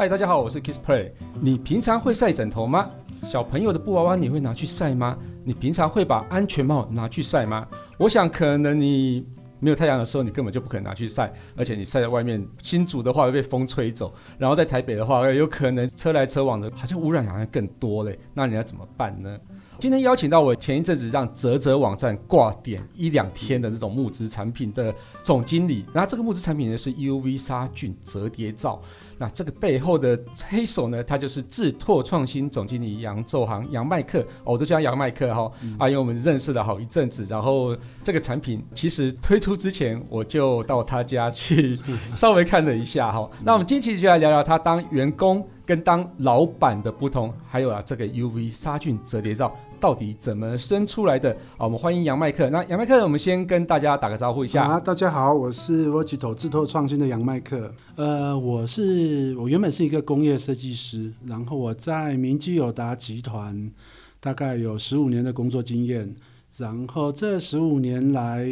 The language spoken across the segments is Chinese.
嗨，大家好，我是 Kiss Play。你平常会晒枕头吗？小朋友的布娃娃你会拿去晒吗？你平常会把安全帽拿去晒吗？我想可能你没有太阳的时候，你根本就不可能拿去晒，而且你晒在外面，新竹的话会被风吹走，然后在台北的话，有可能车来车往的，好像污染好像更多嘞。那你要怎么办呢？今天邀请到我前一阵子让泽泽网站挂点一两天的这种木质产品的总经理，然后这个木质产品呢是 UV 杀菌折叠罩，那这个背后的黑手呢，他就是智拓创新总经理杨宙航杨麦克，哦，我都叫杨麦克哈，嗯、啊，因为我们认识了好一阵子，然后这个产品其实推出之前我就到他家去 稍微看了一下哈，那我们今天其实就来聊聊他当员工跟当老板的不同，还有啊这个 UV 杀菌折叠罩。到底怎么生出来的？好，我们欢迎杨麦克。那杨麦克，我们先跟大家打个招呼一下。啊，大家好，我是 Vogito 智拓创新的杨麦克。呃，我是我原本是一个工业设计师，然后我在明基友达集团大概有十五年的工作经验，然后这十五年来，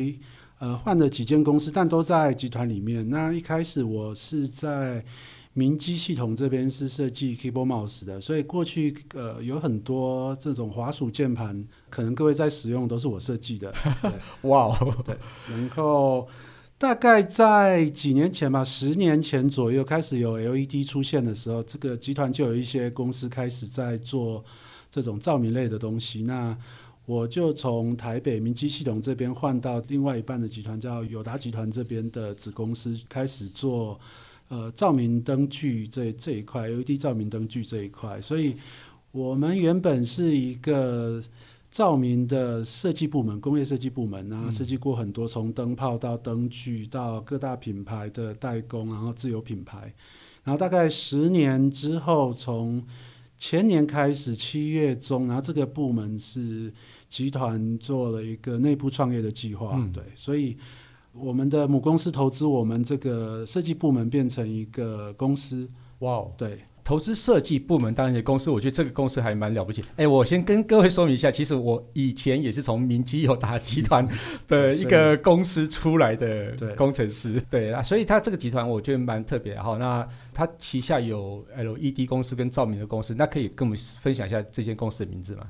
呃，换了几间公司，但都在集团里面。那一开始我是在。明基系统这边是设计 keyboard mouse 的，所以过去呃有很多这种滑鼠键盘，可能各位在使用都是我设计的。哇哦，对。然后大概在几年前吧，十年前左右开始有 LED 出现的时候，这个集团就有一些公司开始在做这种照明类的东西。那我就从台北明基系统这边换到另外一半的集团，叫友达集团这边的子公司，开始做。呃，照明灯具这这一块，LED 照明灯具这一块，所以我们原本是一个照明的设计部门，工业设计部门，然后设计过很多，从灯泡到灯具到各大品牌的代工，然后自有品牌，然后大概十年之后，从前年开始七月中，然后这个部门是集团做了一个内部创业的计划，嗯、对，所以。我们的母公司投资我们这个设计部门变成一个公司，哇哦，对，投资设计部门当一个公司，我觉得这个公司还蛮了不起。哎，我先跟各位说明一下，其实我以前也是从明基友达集团的一个 公司出来的工程师，对，对啊，所以他这个集团我觉得蛮特别哈。那他旗下有 LED 公司跟照明的公司，那可以跟我们分享一下这间公司的名字吗？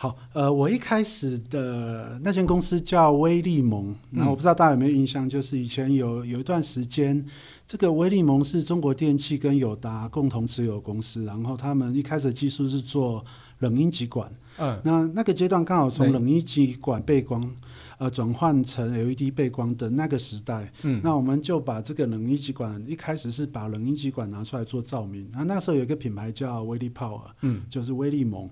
好，呃，我一开始的那间公司叫威利蒙，那、嗯、我不知道大家有没有印象，就是以前有有一段时间，这个威利蒙是中国电器跟友达共同持有公司，然后他们一开始的技术是做冷阴极管，嗯，那那个阶段刚好从冷阴极管背光，嗯、呃，转换成 LED 背光的那个时代，嗯，那我们就把这个冷阴极管一开始是把冷阴极管拿出来做照明，那那时候有一个品牌叫威利 Power，嗯，就是威利蒙。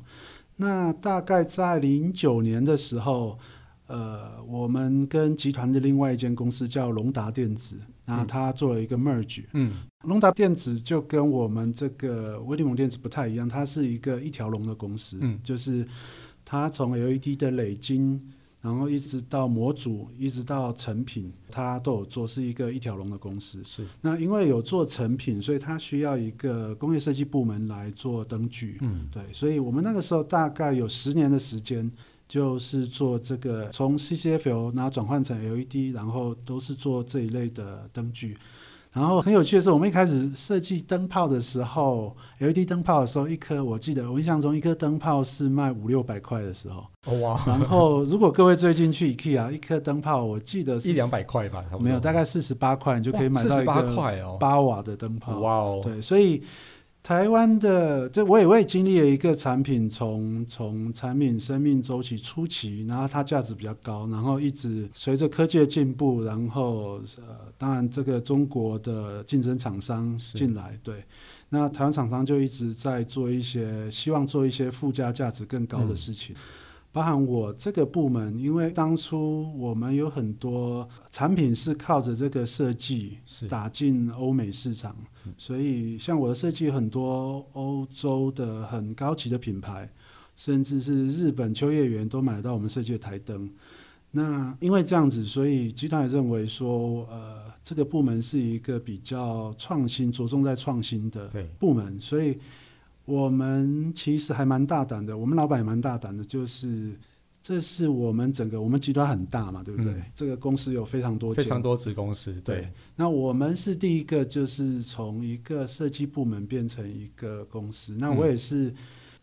那大概在零九年的时候，呃，我们跟集团的另外一间公司叫龙达电子，那他做了一个 merge。嗯，龙达电子就跟我们这个威利蒙电子不太一样，它是一个一条龙的公司，嗯，就是它从 LED 的累晶。然后一直到模组，一直到成品，它都有做，是一个一条龙的公司。是。那因为有做成品，所以它需要一个工业设计部门来做灯具。嗯，对。所以我们那个时候大概有十年的时间，就是做这个从 CCFL 然后转换成 LED，然后都是做这一类的灯具。然后很有趣的是，我们一开始设计灯泡的时候，LED 灯泡的时候，一颗我记得我印象中一颗灯泡是卖五六百块的时候。哇！然后如果各位最近去 IKEA，一颗灯泡我记得是一两百块吧，没有，大概四十八块你就可以买到一个八瓦的灯泡。哇哦！对，所以。台湾的，这我也我也经历了一个产品从从产品生命周期初期，然后它价值比较高，然后一直随着科技的进步，然后呃，当然这个中国的竞争厂商进来，对，那台湾厂商就一直在做一些希望做一些附加价值更高的事情。嗯。包含我这个部门，因为当初我们有很多产品是靠着这个设计打进欧美市场，所以像我的设计，很多欧洲的很高级的品牌，甚至是日本秋叶原都买到我们设计的台灯。那因为这样子，所以集团也认为说，呃，这个部门是一个比较创新、着重在创新的部门，所以。我们其实还蛮大胆的，我们老板也蛮大胆的，就是这是我们整个我们集团很大嘛，对不对？嗯、这个公司有非常多非常多子公司，对。对，那我们是第一个，就是从一个设计部门变成一个公司。那我也是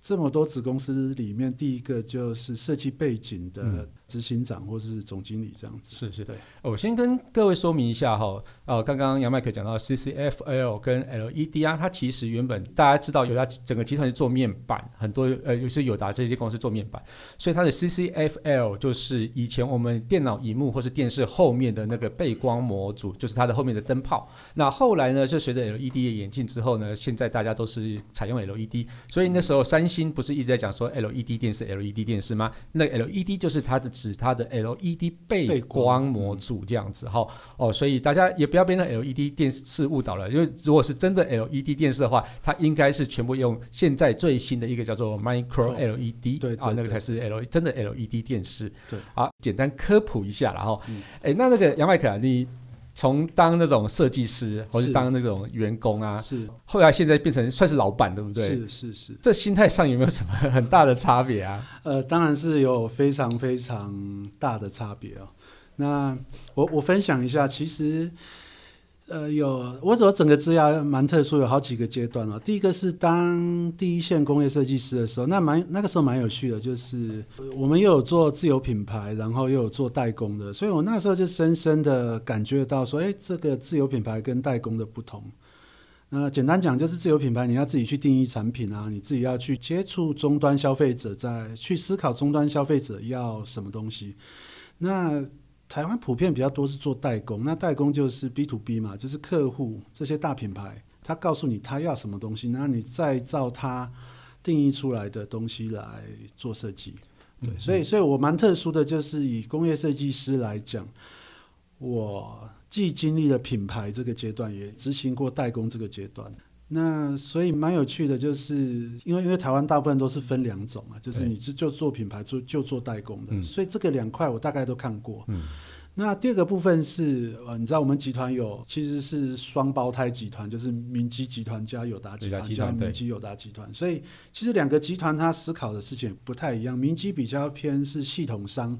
这么多子公司里面第一个，就是设计背景的、嗯。执行长或是总经理这样子，是是对。我先跟各位说明一下哈，呃，刚刚杨麦克讲到 CCFL 跟 LED 啊，它其实原本大家知道有达整个集团是做面板，很多呃，尤其是友达这些公司做面板，所以它的 CCFL 就是以前我们电脑荧幕或是电视后面的那个背光模组，就是它的后面的灯泡。那后来呢，就随着 LED 的演进之后呢，现在大家都是采用 LED，所以那时候三星不是一直在讲说 LED 电视 LED 电视吗？那 LED 就是它的。指它的 LED 背光模组这样子哈哦，所以大家也不要被那 LED 电视误导了，因为如果是真的 LED 电视的话，它应该是全部用现在最新的一个叫做 Micro LED，对啊，那个才是 LED 真的 LED 电视。对，啊，简单科普一下然后，哎，那那个杨麦克啊，你。从当那种设计师，或是当那种员工啊，是后来现在变成算是老板，对不对？是是是，这心态上有没有什么很大的差别啊？呃，当然是有非常非常大的差别哦。那我我分享一下，其实。呃，有我我整个职涯蛮特殊，有好几个阶段哦。第一个是当第一线工业设计师的时候，那蛮那个时候蛮有趣的，就是我们又有做自有品牌，然后又有做代工的，所以我那时候就深深的感觉到说，哎，这个自有品牌跟代工的不同。那简单讲就是自有品牌，你要自己去定义产品啊，你自己要去接触终端消费者，在去思考终端消费者要什么东西。那台湾普遍比较多是做代工，那代工就是 B to B 嘛，就是客户这些大品牌，他告诉你他要什么东西，那你再照他定义出来的东西来做设计。对，嗯、所以，所以我蛮特殊的就是以工业设计师来讲，我既经历了品牌这个阶段，也执行过代工这个阶段。那所以蛮有趣的，就是因为因为台湾大部分都是分两种嘛，就是你是就做品牌做就做代工的，嗯、所以这个两块我大概都看过。嗯、那第二个部分是呃，你知道我们集团有其实是双胞胎集团，就是明基集团加友达集团加明基友达集团，所以其实两个集团它思考的事情不太一样。明基比较偏是系统商、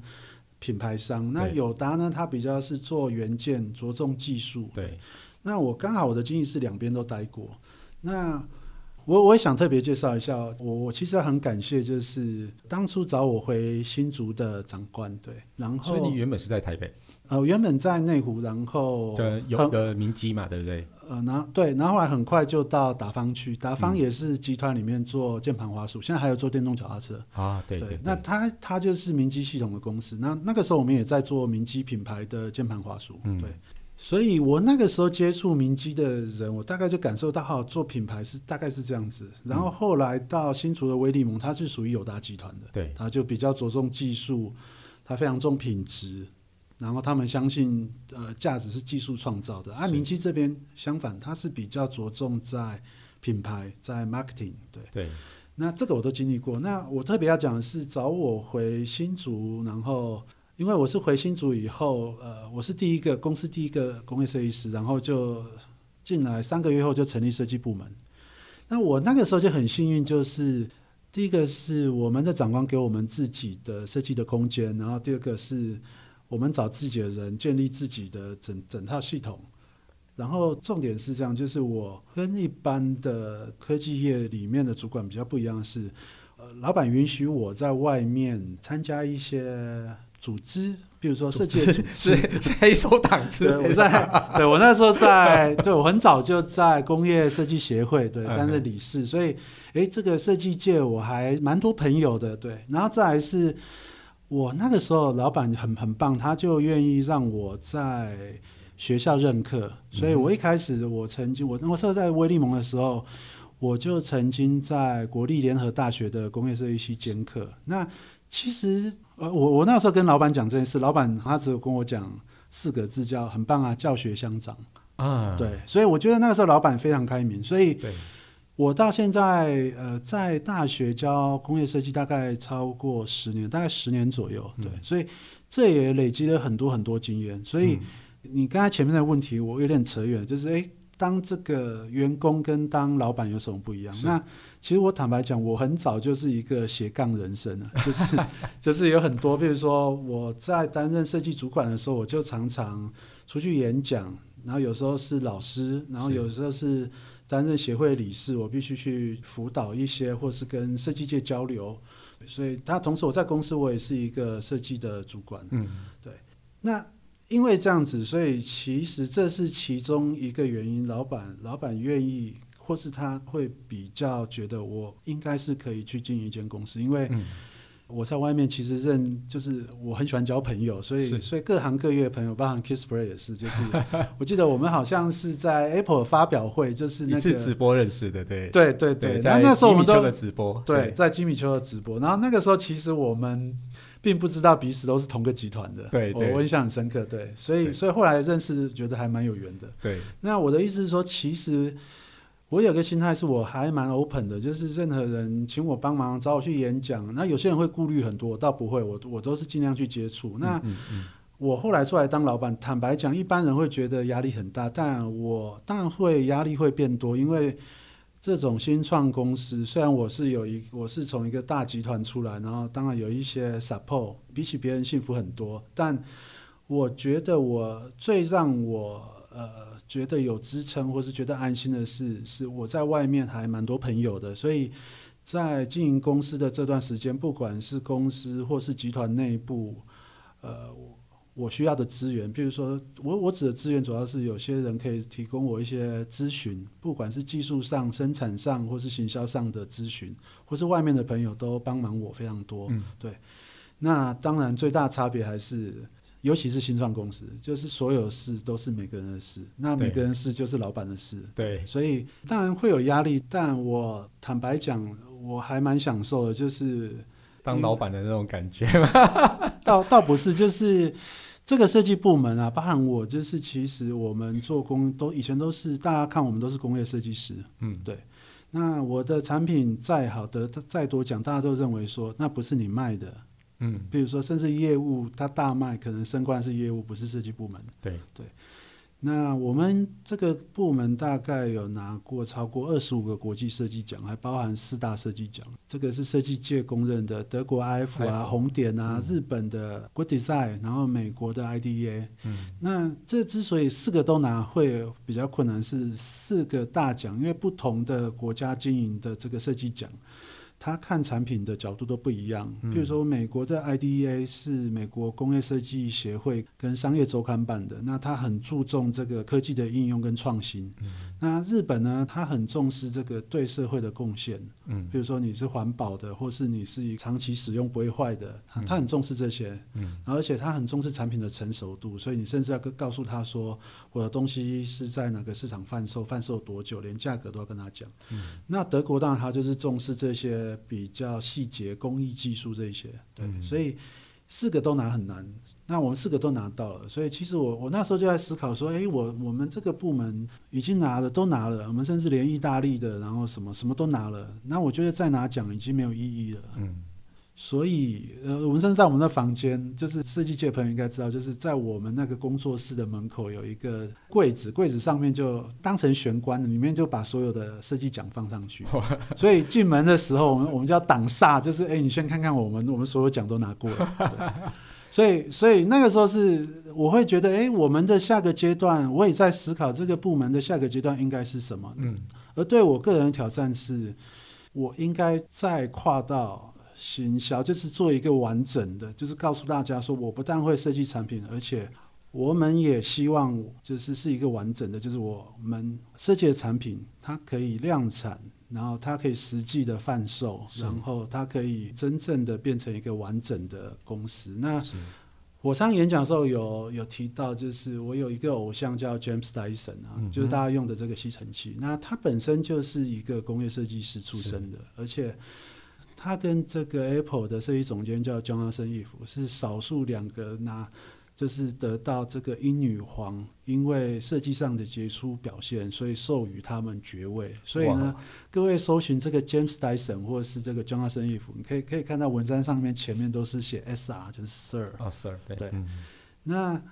品牌商，那友达呢，它比较是做元件，着重技术。对，那我刚好我的经历是两边都待过。那我我也想特别介绍一下，我我其实很感谢，就是当初找我回新竹的长官，对，然后所以你原本是在台北，呃，原本在内湖，然后对，有个明基嘛，对不对？呃，然后对，然后后来很快就到达方去，达方也是集团里面做键盘滑鼠，嗯、现在还有做电动脚踏车啊，对对，对，对，那他他就是明基系统的公司，那那个时候我们也在做明基品牌的键盘滑鼠，嗯，对。所以我那个时候接触明基的人，我大概就感受到，哈，做品牌是大概是这样子。然后后来到新竹的威利蒙，它是属于友达集团的，对，它就比较着重技术，它非常重品质，然后他们相信，呃，价值是技术创造的。而、啊、明基这边相反，它是比较着重在品牌，在 marketing，对对。那这个我都经历过。那我特别要讲的是，找我回新竹，然后。因为我是回新竹以后，呃，我是第一个公司第一个工业设计师，然后就进来三个月后就成立设计部门。那我那个时候就很幸运，就是第一个是我们的长官给我们自己的设计的空间，然后第二个是我们找自己的人建立自己的整整套系统。然后重点是这样，就是我跟一般的科技业里面的主管比较不一样的是，老板允许我在外面参加一些。组织，比如说设计组织黑手党之类的。我在，对我那时候在，对我很早就在工业设计协会对担任理事，所以诶，这个设计界我还蛮多朋友的，对。然后再来是，我那个时候老板很很棒，他就愿意让我在学校任课，所以我一开始我曾经我那时候在威利蒙的时候，我就曾经在国立联合大学的工业设计系兼课。那其实。呃，我我那时候跟老板讲这件事，老板他只有跟我讲四个字，叫“很棒啊，教学相长”啊，对，所以我觉得那个时候老板非常开明，所以我到现在呃在大学教工业设计大概超过十年，大概十年左右，对，嗯、所以这也累积了很多很多经验。所以你刚才前面的问题我有点扯远，就是诶，当这个员工跟当老板有什么不一样？那其实我坦白讲，我很早就是一个斜杠人生了，就是就是有很多，比如说我在担任设计主管的时候，我就常常出去演讲，然后有时候是老师，然后有时候是担任协会理事，我必须去辅导一些，或是跟设计界交流。所以，他同时我在公司，我也是一个设计的主管。嗯，对。那因为这样子，所以其实这是其中一个原因。老板，老板愿意，或是他会比较觉得我应该是可以去经营一间公司，因为。嗯我在外面其实认就是我很喜欢交朋友，所以所以各行各业的朋友，包含 Kissplay 也是，就是 我记得我们好像是在 Apple 发表会，就是那个是直播认识的，对对对对。那那时候我们都的直播，对，在金米秋的直播。然后那个时候其实我们并不知道彼此都是同个集团的，对，对我印象很深刻，对，所以所以后来认识觉得还蛮有缘的，对。那我的意思是说，其实。我有个心态是我还蛮 open 的，就是任何人请我帮忙找我去演讲，那有些人会顾虑很多，我倒不会，我我都是尽量去接触。那我后来出来当老板，坦白讲，一般人会觉得压力很大，但我当然会压力会变多，因为这种新创公司，虽然我是有一我是从一个大集团出来，然后当然有一些 support，比起别人幸福很多，但我觉得我最让我呃。觉得有支撑或是觉得安心的事，是我在外面还蛮多朋友的，所以在经营公司的这段时间，不管是公司或是集团内部，呃，我需要的资源，比如说我我指的资源，主要是有些人可以提供我一些咨询，不管是技术上、生产上或是行销上的咨询，或是外面的朋友都帮忙我非常多。嗯，对。那当然最大差别还是。尤其是新创公司，就是所有事都是每个人的事，那每个人事就是老板的事。对，所以当然会有压力，但我坦白讲，我还蛮享受的，就是当老板的那种感觉吗。倒倒不是，就是这个设计部门啊，包含我，就是其实我们做工都以前都是大家看我们都是工业设计师。嗯，对。那我的产品再好得再多奖，大家都认为说那不是你卖的。嗯，比如说，甚至业务它大卖，可能升官是业务，不是设计部门。对对。那我们这个部门大概有拿过超过二十五个国际设计奖，还包含四大设计奖。这个是设计界公认的，德国 IF 啊、红点啊、嗯、日本的 Good Design，然后美国的 IDEA。嗯。那这之所以四个都拿会比较困难，是四个大奖，因为不同的国家经营的这个设计奖。他看产品的角度都不一样，比如说美国的 IDEA 是美国工业设计协会跟商业周刊办的，那他很注重这个科技的应用跟创新。那日本呢，他很重视这个对社会的贡献，嗯，比如说你是环保的，或是你是长期使用不会坏的，他很重视这些，嗯，而且他很重视产品的成熟度，所以你甚至要告诉他说，我的东西是在哪个市场贩售，贩售多久，连价格都要跟他讲。嗯。那德国当然他就是重视这些。比较细节、工艺技术这一些，对，嗯、所以四个都拿很难。那我们四个都拿到了，所以其实我我那时候就在思考说，诶，我我们这个部门已经拿了，都拿了，我们甚至连意大利的，然后什么什么都拿了。那我觉得再拿奖已经没有意义了。嗯。所以，呃，我们甚至在我们的房间，就是设计界朋友应该知道，就是在我们那个工作室的门口有一个柜子，柜子上面就当成玄关的，里面就把所有的设计奖放上去。所以进门的时候，我们我们叫挡煞，就是哎、欸，你先看看我们，我们所有奖都拿过了。所以，所以那个时候是我会觉得，哎、欸，我们的下个阶段，我也在思考这个部门的下个阶段应该是什么。嗯，而对我个人的挑战是，我应该再跨到。行销就是做一个完整的，就是告诉大家说，我不但会设计产品，而且我们也希望就是是一个完整的，就是我们设计的产品，它可以量产，然后它可以实际的贩售，然后它可以真正的变成一个完整的公司。那我上演讲的时候有有提到，就是我有一个偶像叫 James Dyson 啊，嗯、就是大家用的这个吸尘器，那他本身就是一个工业设计师出身的，而且。他跟这个 Apple 的设计总监叫 Jonathan Ive，是少数两个拿，就是得到这个英女皇因为设计上的杰出表现，所以授予他们爵位。所以呢，各位搜寻这个 James Dyson 或者是这个 Jonathan Ive，你可以可以看到文章上面前面都是写 Sir，就是 Sir。哦，Sir，对。对。嗯、那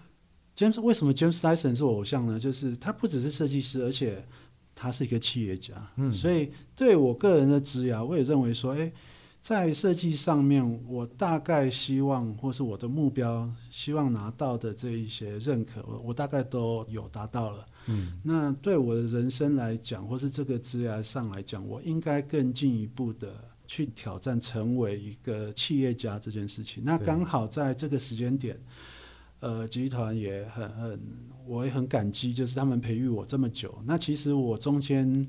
James 为什么 James Dyson 是我偶像呢？就是他不只是设计师，而且他是一个企业家。嗯，所以对我个人的职涯，我也认为说，哎，在设计上面，我大概希望或是我的目标，希望拿到的这一些认可，我我大概都有达到了。嗯，那对我的人生来讲，或是这个职业上来讲，我应该更进一步的去挑战成为一个企业家这件事情。那刚好在这个时间点。呃，集团也很很，我也很感激，就是他们培育我这么久。那其实我中间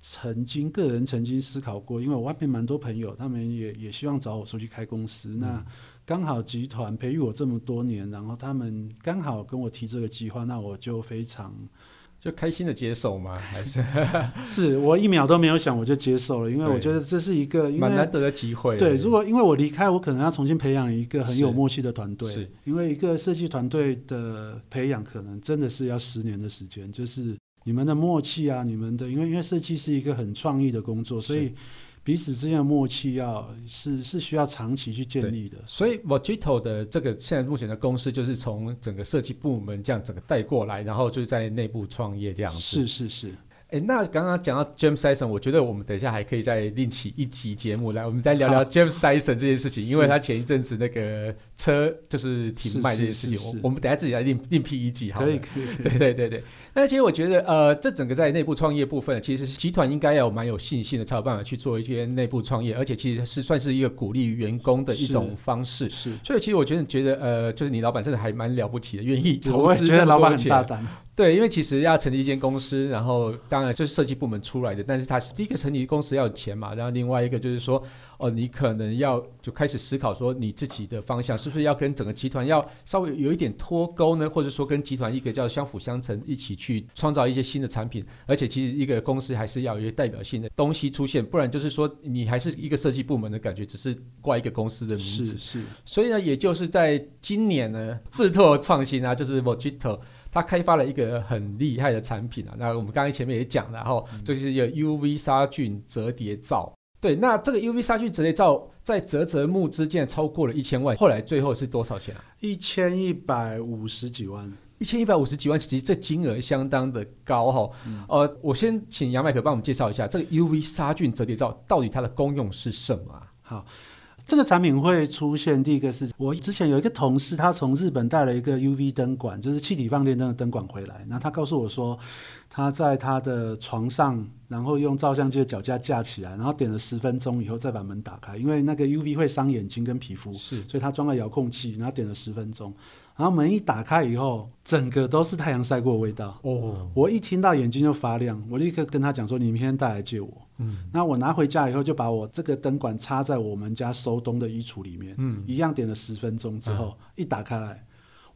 曾经个人曾经思考过，因为我外面蛮多朋友，他们也也希望找我出去开公司。嗯、那刚好集团培育我这么多年，然后他们刚好跟我提这个计划，那我就非常。就开心的接受吗？还是 是我一秒都没有想，我就接受了，因为我觉得这是一个蛮难得的机会。对，如果因为我离开，我可能要重新培养一个很有默契的团队。是，因为一个设计团队的培养，可能真的是要十年的时间。就是你们的默契啊，你们的，因为因为设计是一个很创意的工作，所以。彼此之间的默契要是是需要长期去建立的，所以 Vogito 的这个现在目前的公司就是从整个设计部门这样整个带过来，然后就在内部创业这样子。是是是。哎，那刚刚讲到 James Dyson，我觉得我们等一下还可以再另起一集节目来，我们再聊聊 James Dyson 这件事情，因为他前一阵子那个车就是停卖这件事情，我我们等一下自己来另另辟一集好，可以可以。对对对对。那其实我觉得，呃，这整个在内部创业部分，其实集团应该要有蛮有信心的，才有办法去做一些内部创业，而且其实是算是一个鼓励员工的一种方式。是。是所以其实我觉得，觉得呃，就是你老板真的还蛮了不起的，愿意投资。我觉得老板很大胆。对，因为其实要成立一间公司，然后当然就是设计部门出来的，但是它是第一个成立公司要有钱嘛，然后另外一个就是说，哦，你可能要就开始思考说，你自己的方向是不是要跟整个集团要稍微有一点脱钩呢？或者说跟集团一个叫相辅相成，一起去创造一些新的产品，而且其实一个公司还是要有一些代表性的东西出现，不然就是说你还是一个设计部门的感觉，只是挂一个公司的名字。是是。所以呢，也就是在今年呢，智拓创新啊，就是 Mojito 他开发了一个很厉害的产品啊，那我们刚才前面也讲了，然后就是有 UV 杀菌折叠罩。对，那这个 UV 杀菌折叠罩在啧啧募资竟然超过了一千万，后来最后是多少钱啊？一千一百五十几万。一千一百五十几万，其实这金额相当的高哈。嗯、呃，我先请杨麦可帮我们介绍一下这个 UV 杀菌折叠罩到底它的功用是什么啊？好。这个产品会出现，第一个是我之前有一个同事，他从日本带了一个 UV 灯管，就是气体放电灯的灯管回来。然后他告诉我说，他在他的床上，然后用照相机的脚架架起来，然后点了十分钟以后再把门打开，因为那个 UV 会伤眼睛跟皮肤，是，所以他装了遥控器，然后点了十分钟。然后门一打开以后，整个都是太阳晒过的味道。哦，我一听到眼睛就发亮，我立刻跟他讲说：“你明天带来借我。”嗯，那我拿回家以后，就把我这个灯管插在我们家收东的衣橱里面。嗯，一样点了十分钟之后，嗯、一打开来，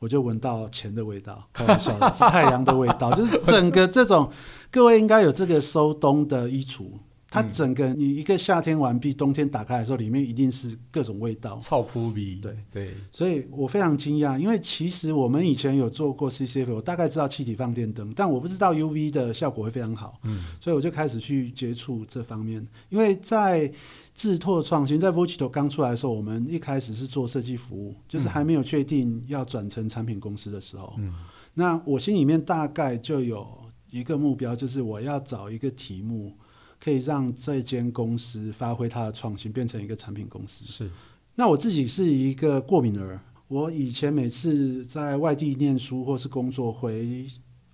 我就闻到钱的味道。开玩笑的，是太阳的味道，就是 整个这种，各位应该有这个收冬的衣橱。它整个你一个夏天完毕，冬天打开的时候，里面一定是各种味道，臭扑鼻。对对，对所以我非常惊讶，因为其实我们以前有做过 CCF，我大概知道气体放电灯，但我不知道 UV 的效果会非常好。嗯，所以我就开始去接触这方面。因为在智拓创新，在 Mojito 刚出来的时候，我们一开始是做设计服务，就是还没有确定要转成产品公司的时候。嗯，那我心里面大概就有一个目标，就是我要找一个题目。可以让这间公司发挥它的创新，变成一个产品公司。是，那我自己是一个过敏儿。我以前每次在外地念书或是工作回，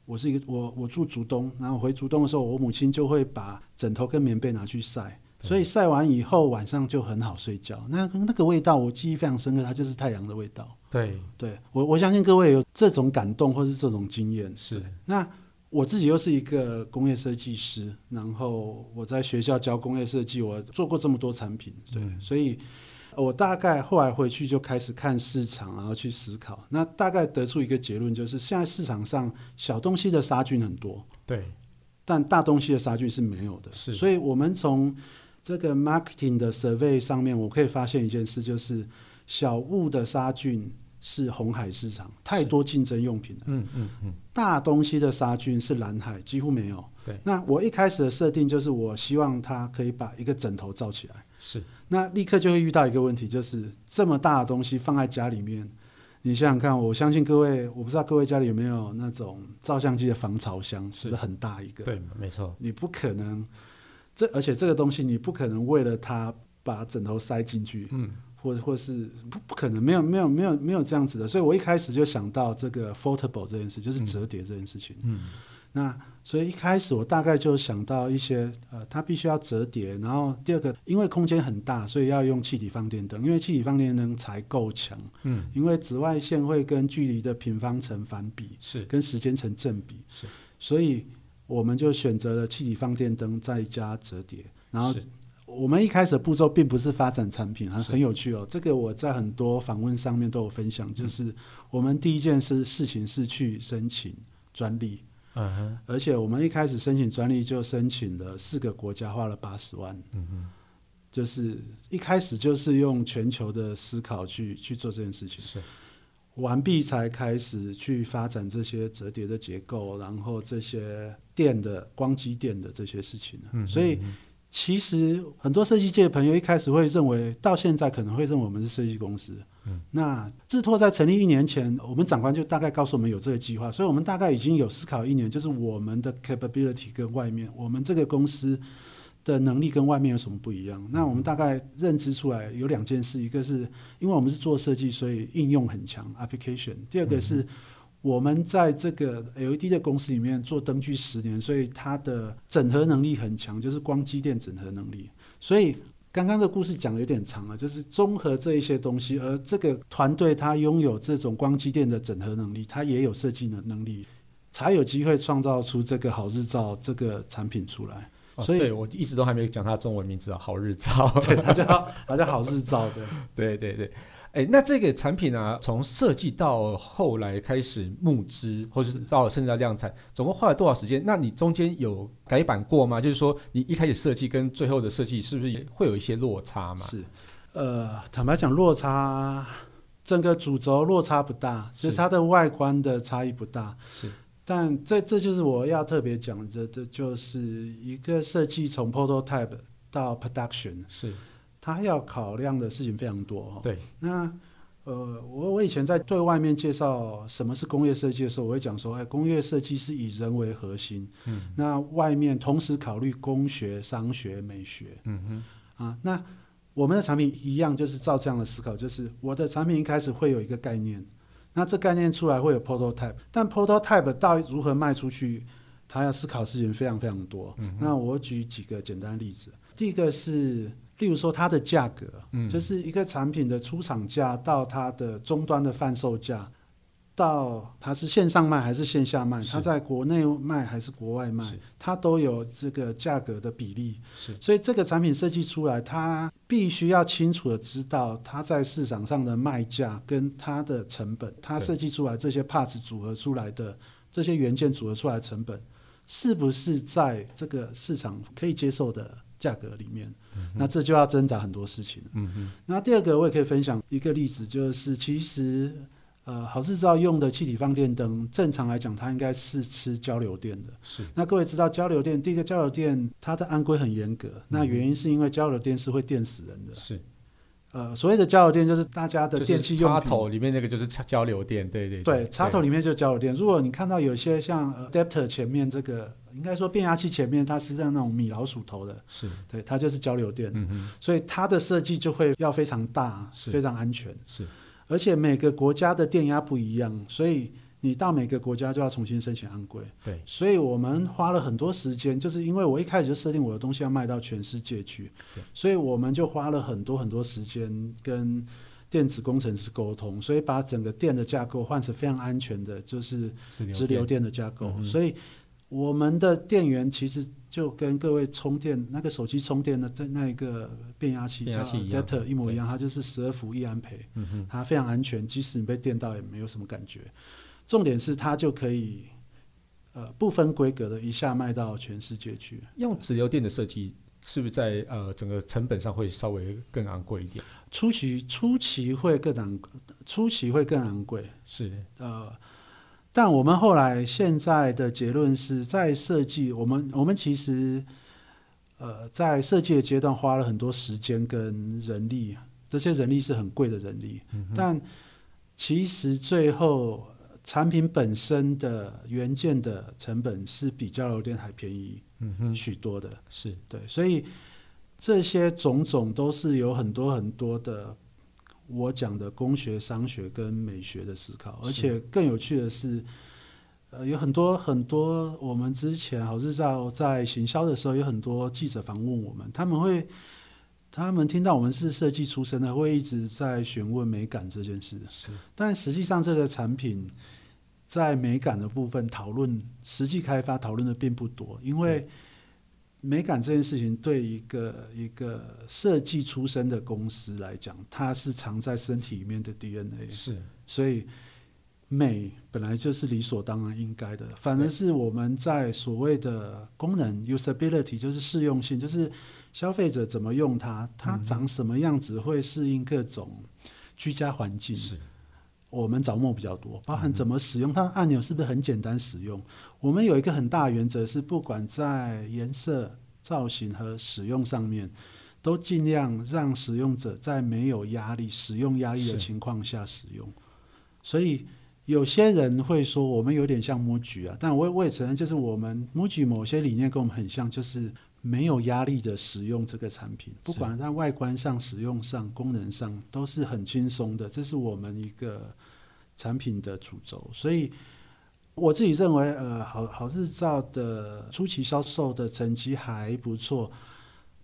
我是一个我我住竹东，然后回竹东的时候，我母亲就会把枕头跟棉被拿去晒，对所以晒完以后晚上就很好睡觉。那那个味道我记忆非常深刻，它就是太阳的味道。对，对我我相信各位有这种感动或是这种经验。是，那。我自己又是一个工业设计师，然后我在学校教工业设计，我做过这么多产品，对，嗯、所以我大概后来回去就开始看市场，然后去思考，那大概得出一个结论，就是现在市场上小东西的杀菌很多，对，但大东西的杀菌是没有的，是，所以我们从这个 marketing 的 survey 上面，我可以发现一件事，就是小物的杀菌。是红海市场，太多竞争用品了。嗯嗯嗯。大东西的杀菌是蓝海，几乎没有。对。那我一开始的设定就是，我希望它可以把一个枕头罩起来。是。那立刻就会遇到一个问题，就是这么大的东西放在家里面，你想想看，我相信各位，我不知道各位家里有没有那种照相机的防潮箱，是不是很大一个？对，没错。你不可能，这而且这个东西你不可能为了它把枕头塞进去，嗯，或或是不不可能，没有没有没有没有这样子的。所以我一开始就想到这个 foldable 这件事，就是折叠这件事情，嗯。嗯那所以一开始我大概就想到一些，呃，它必须要折叠，然后第二个，因为空间很大，所以要用气体放电灯，因为气体放电灯才够强，嗯，因为紫外线会跟距离的平方成反比，是。跟时间成正比，是，所以我们就选择了气体放电灯再加折叠，然后我们一开始的步骤并不是发展产品，很很有趣哦，这个我在很多访问上面都有分享，就是我们第一件事事情是去申请专利。嗯哼，而且我们一开始申请专利就申请了四个国家，花了八十万。嗯哼，就是一开始就是用全球的思考去去做这件事情，是。完毕才开始去发展这些折叠的结构，然后这些电的光机电的这些事情。嗯，所以。其实很多设计界的朋友一开始会认为，到现在可能会认为我们是设计公司。嗯，那智拓在成立一年前，我们长官就大概告诉我们有这个计划，所以我们大概已经有思考一年，就是我们的 capability 跟外面，我们这个公司的能力跟外面有什么不一样？那我们大概认知出来有两件事，一个是因为我们是做设计，所以应用很强 application；第二个是。我们在这个 LED 的公司里面做灯具十年，所以它的整合能力很强，就是光机电整合能力。所以刚刚的故事讲的有点长了，就是综合这一些东西，而这个团队它拥有这种光机电的整合能力，它也有设计的能力，才有机会创造出这个好日照这个产品出来。所以，我一直都还没有讲它中文名字啊，好日照，对，它叫它叫好日照的，对对 对。哎，那这个产品啊，从设计到后来开始募资，或是到甚至到量产，总共花了多少时间？那你中间有改版过吗？就是说，你一开始设计跟最后的设计，是不是也会有一些落差嘛？是，呃，坦白讲，落差整个主轴落差不大，就是它的外观的差异不大。是，但这这就是我要特别讲的，这就是一个设计从 prototype 到 production 是。他要考量的事情非常多哈。对，那呃，我我以前在对外面介绍什么是工业设计的时候，我会讲说，哎，工业设计是以人为核心。嗯。那外面同时考虑工学、商学、美学。嗯哼。啊，那我们的产品一样，就是照这样的思考，就是我的产品一开始会有一个概念，那这概念出来会有 prototype，但 prototype 到如何卖出去，他要思考的事情非常非常多。嗯。那我举几个简单的例子，第一个是。例如说，它的价格，嗯，就是一个产品的出厂价到它的终端的贩售价，到它是线上卖还是线下卖，它在国内卖还是国外卖，它都有这个价格的比例。是，所以这个产品设计出来，它必须要清楚的知道它在市场上的卖价跟它的成本，它设计出来这些 parts 组合出来的这些元件组合出来的成本，是不是在这个市场可以接受的价格里面？那这就要挣扎很多事情。嗯嗯。那第二个我也可以分享一个例子，就是其实呃，好日照用的气体放电灯，正常来讲它应该是吃交流电的。是。那各位知道交流电，第一个交流电它的安规很严格，那原因是因为交流电是会电死人的。是。呃，所谓的交流电就是大家的电器用插头里面那个就是交流电，对对对。对，插头里面就是交流电。如果你看到有些像 adapter 前面这个。应该说变压器前面它是像那种米老鼠头的，是对，它就是交流电，嗯，所以它的设计就会要非常大，非常安全，是，而且每个国家的电压不一样，所以你到每个国家就要重新申请安规，对，所以我们花了很多时间，就是因为我一开始就设定我的东西要卖到全世界去，对，所以我们就花了很多很多时间跟电子工程师沟通，所以把整个电的架构换成非常安全的，就是直流电的架构，嗯，所以。我们的电源其实就跟各位充电那个手机充电的在那一个变压器叫 adapter 一模一样，它就是十二伏一安培，它非常安全，即使你被电到也没有什么感觉。重点是它就可以呃不分规格的一下卖到全世界去。用直流电的设计是不是在呃整个成本上会稍微更昂贵一点？初期初期会更昂，初期会更昂贵，是呃。但我们后来现在的结论是在设计，我们我们其实，呃，在设计的阶段花了很多时间跟人力，这些人力是很贵的人力。嗯、但其实最后产品本身的原件的成本是比交流电还便宜，嗯哼，许多的，是。对，所以这些种种都是有很多很多的我讲的工学、商学跟美学的思考，而且更有趣的是。呃，有很多很多，我们之前好日照在行销的时候，有很多记者访问我们，他们会，他们听到我们是设计出身的，会一直在询问美感这件事。是，但实际上这个产品在美感的部分讨论，实际开发讨论的并不多，因为美感这件事情对一个一个设计出身的公司来讲，它是藏在身体里面的 DNA。是，所以。美本来就是理所当然应该的，反而是我们在所谓的功能 usability，就是适用性，就是消费者怎么用它，它长什么样子会适应各种居家环境。是，我们着墨比较多，包含怎么使用它的按钮是不是很简单使用。我们有一个很大的原则是，不管在颜色、造型和使用上面，都尽量让使用者在没有压力、使用压力的情况下使用。所以。有些人会说我们有点像 MUJI 啊，但我我也承认，就是我们 MUJI 某些理念跟我们很像，就是没有压力的使用这个产品，不管在外观上、使用上、功能上都是很轻松的，这是我们一个产品的主轴。所以我自己认为，呃，好好日照的初期销售的成绩还不错，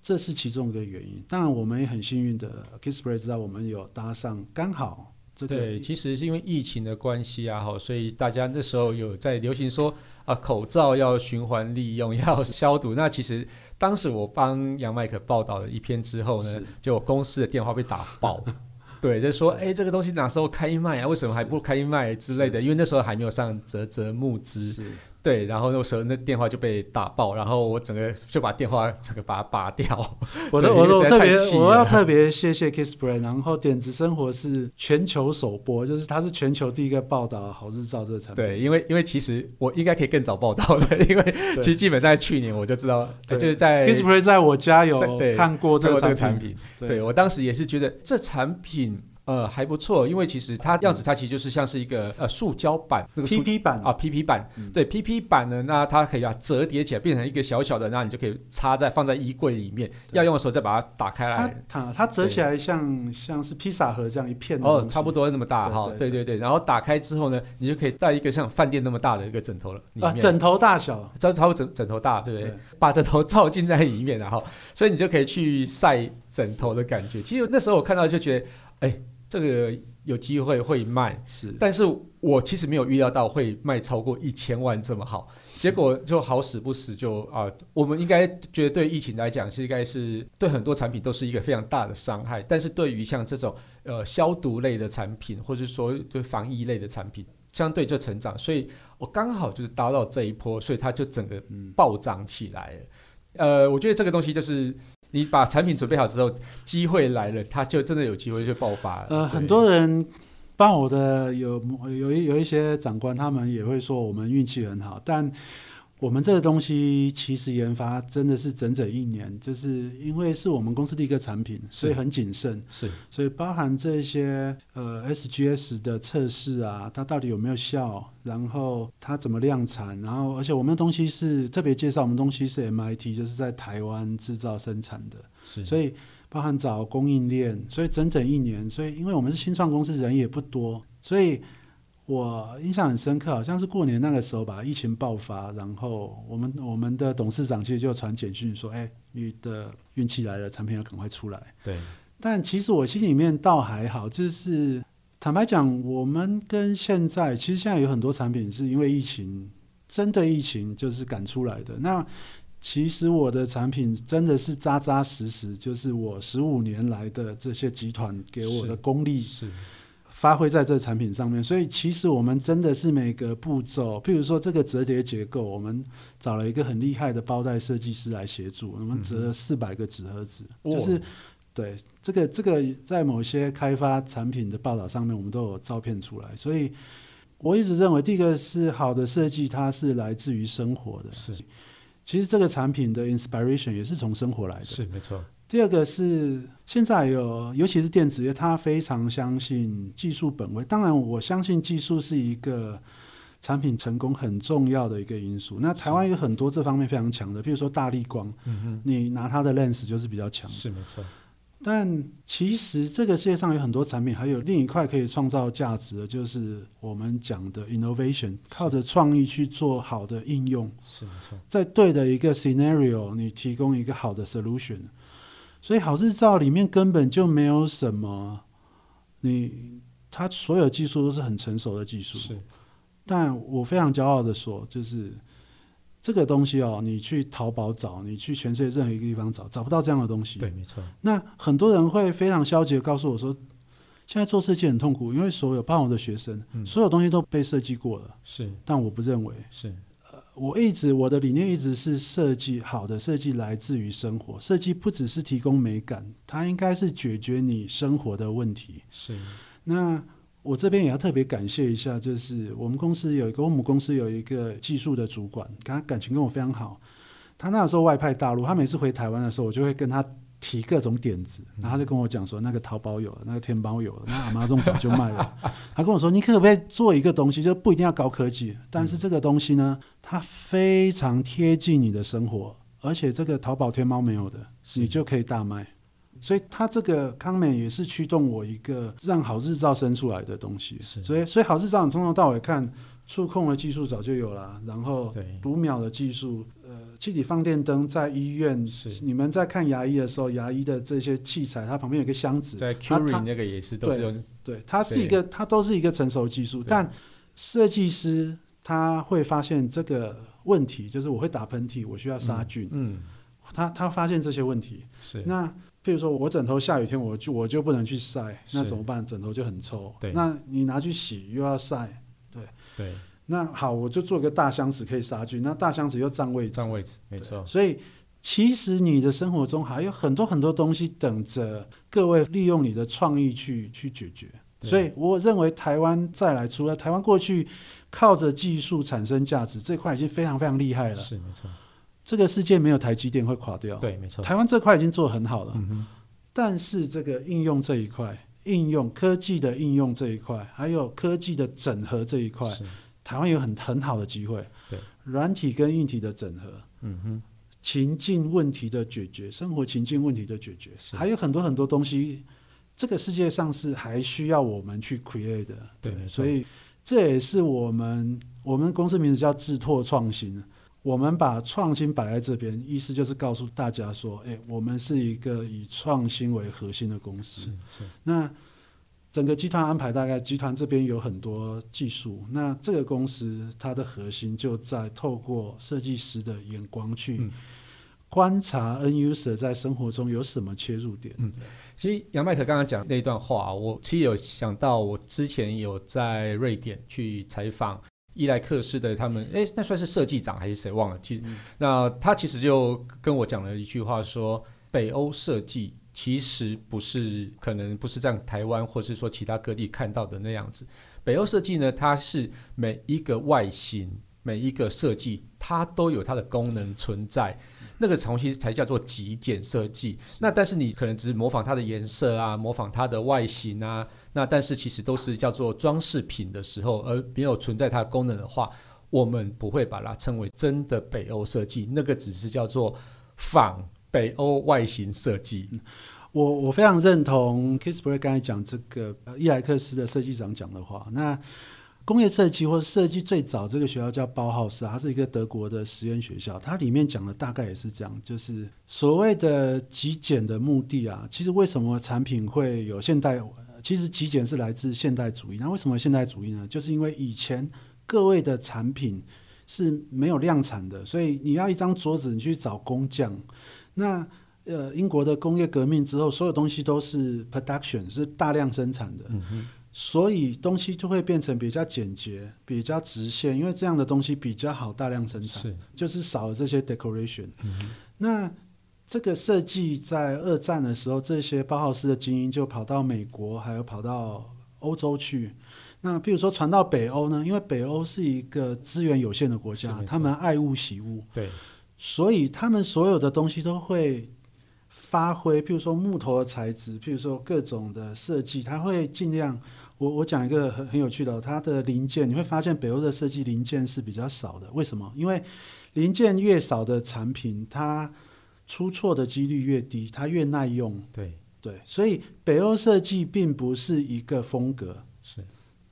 这是其中一个原因。当然，我们也很幸运的，Kisspray 知道我们有搭上，刚好。对，其实是因为疫情的关系啊，哈，所以大家那时候有在流行说啊，口罩要循环利用，要消毒。那其实当时我帮杨麦克报道了一篇之后呢，就公司的电话被打爆，对，就说，哎，这个东西哪时候开卖啊？为什么还不开卖之类的？因为那时候还没有上泽泽募资。对，然后那时候那电话就被打爆，然后我整个就把电话整个把它拔掉。我的我特别我要特别谢谢 Kisspray，然后点子生活是全球首播，就是它是全球第一个报道好日照这个产品。对，因为因为其实我应该可以更早报道的，因为其实基本上在去年我就知道，就是在 Kisspray 在我家有看过这个产品。对我当时也是觉得这产品。呃，还不错，因为其实它样子它其实就是像是一个呃塑胶板，那个 PP 板啊，PP 板，嗯、对 PP 板呢，那它可以把它折叠起来变成一个小小的，那你就可以插在放在衣柜里面，要用的时候再把它打开来。它它折起来像像是披萨盒这样一片哦，差不多那么大哈，对对对，然后打开之后呢，你就可以带一个像饭店那么大的一个枕头了啊，枕头大小，差差不多枕枕头大，对不对？对。把枕头罩进在里面，然后所以你就可以去晒枕头的感觉。其实那时候我看到就觉得，哎，这个。有机会会卖，是，但是我其实没有预料到会卖超过一千万这么好，结果就好死不死就啊、呃，我们应该觉得对疫情来讲是应该是对很多产品都是一个非常大的伤害，但是对于像这种呃消毒类的产品，或者说对防疫类的产品，相对就成长，所以我刚好就是搭到这一波，所以它就整个暴涨起来了。呃，我觉得这个东西就是。你把产品准备好之后，机会来了，它就真的有机会就爆发了。呃，很多人帮我的有有一有一些长官，他们也会说我们运气很好，但。我们这个东西其实研发真的是整整一年，就是因为是我们公司的一个产品，所以很谨慎。是，所以包含这些呃 SGS 的测试啊，它到底有没有效，然后它怎么量产，然后而且我们的东西是特别介绍，我们东西是 MIT，就是在台湾制造生产的。是，所以包含找供应链，所以整整一年。所以因为我们是新创公司，人也不多，所以。我印象很深刻，好像是过年那个时候吧，疫情爆发，然后我们我们的董事长其实就传简讯说：“哎，你的运气来了，产品要赶快出来。”对。但其实我心里面倒还好，就是坦白讲，我们跟现在其实现在有很多产品是因为疫情，针对疫情就是赶出来的。那其实我的产品真的是扎扎实实，就是我十五年来的这些集团给我的功力是。是发挥在这个产品上面，所以其实我们真的是每个步骤，譬如说这个折叠结构，我们找了一个很厉害的包袋设计师来协助，我们折了四百个纸盒子，嗯、就是对这个这个在某些开发产品的报道上面，我们都有照片出来。所以我一直认为，第一个是好的设计，它是来自于生活的。是，其实这个产品的 inspiration 也是从生活来的。是没错。第二个是现在有，尤其是电子业，他非常相信技术本位。当然，我相信技术是一个产品成功很重要的一个因素。那台湾有很多这方面非常强的，比如说大力光，嗯哼，你拿它的 lens 就是比较强。是没错。但其实这个世界上有很多产品，还有另一块可以创造价值的，就是我们讲的 innovation，靠着创意去做好的应用。是没错。在对的一个 scenario，你提供一个好的 solution。所以好日照里面根本就没有什么，你它所有技术都是很成熟的技术。是。但我非常骄傲的说，就是这个东西哦，你去淘宝找，你去全世界任何一个地方找，找不到这样的东西。对，没错。那很多人会非常消极的告诉我说，现在做设计很痛苦，因为所有包括我的学生，嗯，所有东西都被设计过了。是。但我不认为。是。呃，我一直我的理念一直是设计好的设计来自于生活，设计不只是提供美感，它应该是解决你生活的问题。是。那。我这边也要特别感谢一下，就是我们公司有一个我们公司有一个技术的主管，他感情跟我非常好。他那时候外派大陆，他每次回台湾的时候，我就会跟他提各种点子，然后他就跟我讲说，那个淘宝有了，那个天猫有了，那 Amazon 早就卖了。他跟我说，你可不可以做一个东西，就不一定要高科技，但是这个东西呢，它非常贴近你的生活，而且这个淘宝天猫没有的，你就可以大卖。所以他这个 comment 也是驱动我一个让好日照生出来的东西。所以所以好日照你从头到尾看，触控的技术早就有了，然后读秒的技术，呃，气体放电灯在医院，你们在看牙医的时候，牙医的这些器材，它旁边有个箱子，在 Curie 那个也是都是用，对，它是一个，它都是一个成熟技术，但设计师他会发现这个问题，就是我会打喷嚏，我需要杀菌，嗯，嗯他他发现这些问题，是。那。譬如说，我枕头下雨天，我就我就不能去晒，那怎么办？枕头就很臭。对，那你拿去洗又要晒，对。对。那好，我就做个大箱子可以杀菌，那大箱子又占位置，占位置，没错。所以其实你的生活中还有很多很多东西等着各位利用你的创意去去解决。所以我认为台湾再来，除了台湾过去靠着技术产生价值这块已经非常非常厉害了，是没错。这个世界没有台积电会垮掉，对，没错。台湾这块已经做得很好了，嗯，但是这个应用这一块，应用科技的应用这一块，还有科技的整合这一块，台湾有很很好的机会。对，软体跟硬体的整合，嗯哼，情境问题的解决，生活情境问题的解决，还有很多很多东西，这个世界上是还需要我们去 create 的。对，对，所以这也是我们我们公司名字叫智拓创新。我们把创新摆在这边，意思就是告诉大家说，哎，我们是一个以创新为核心的公司。是是。那整个集团安排，大概集团这边有很多技术，那这个公司它的核心就在透过设计师的眼光去观察 N user 在生活中有什么切入点。嗯，其实杨麦克刚刚讲那段话，我其实有想到，我之前有在瑞典去采访。伊莱克斯的他们，哎，那算是设计长还是谁忘了？其实，嗯、那他其实就跟我讲了一句话说，说北欧设计其实不是，可能不是在台湾或是说其他各地看到的那样子。北欧设计呢，它是每一个外形、每一个设计，它都有它的功能存在。那个东西才叫做极简设计。那但是你可能只是模仿它的颜色啊，模仿它的外形啊。那但是其实都是叫做装饰品的时候，而没有存在它的功能的话，我们不会把它称为真的北欧设计。那个只是叫做仿北欧外形设计。我我非常认同 Kisper 刚才讲这个伊莱克斯的设计长讲的话。那工业设计或设计最早这个学校叫包浩斯，它是一个德国的实验学校。它里面讲的大概也是这样，就是所谓的极简的目的啊。其实为什么产品会有现代？其实极简是来自现代主义，那为什么现代主义呢？就是因为以前各位的产品是没有量产的，所以你要一张桌子，你去找工匠。那呃，英国的工业革命之后，所有东西都是 production，是大量生产的，嗯，所以东西就会变成比较简洁、比较直线，因为这样的东西比较好大量生产，就是少了这些 decoration。嗯，那这个设计在二战的时候，这些包豪斯的精英就跑到美国，还有跑到欧洲去。那譬如说传到北欧呢？因为北欧是一个资源有限的国家，他们爱物喜物，对，所以他们所有的东西都会发挥，譬如说木头的材质，譬如说各种的设计，它会尽量。我我讲一个很很有趣的哦，它的零件你会发现北欧的设计零件是比较少的。为什么？因为零件越少的产品，它出错的几率越低，它越耐用。对对，所以北欧设计并不是一个风格，是，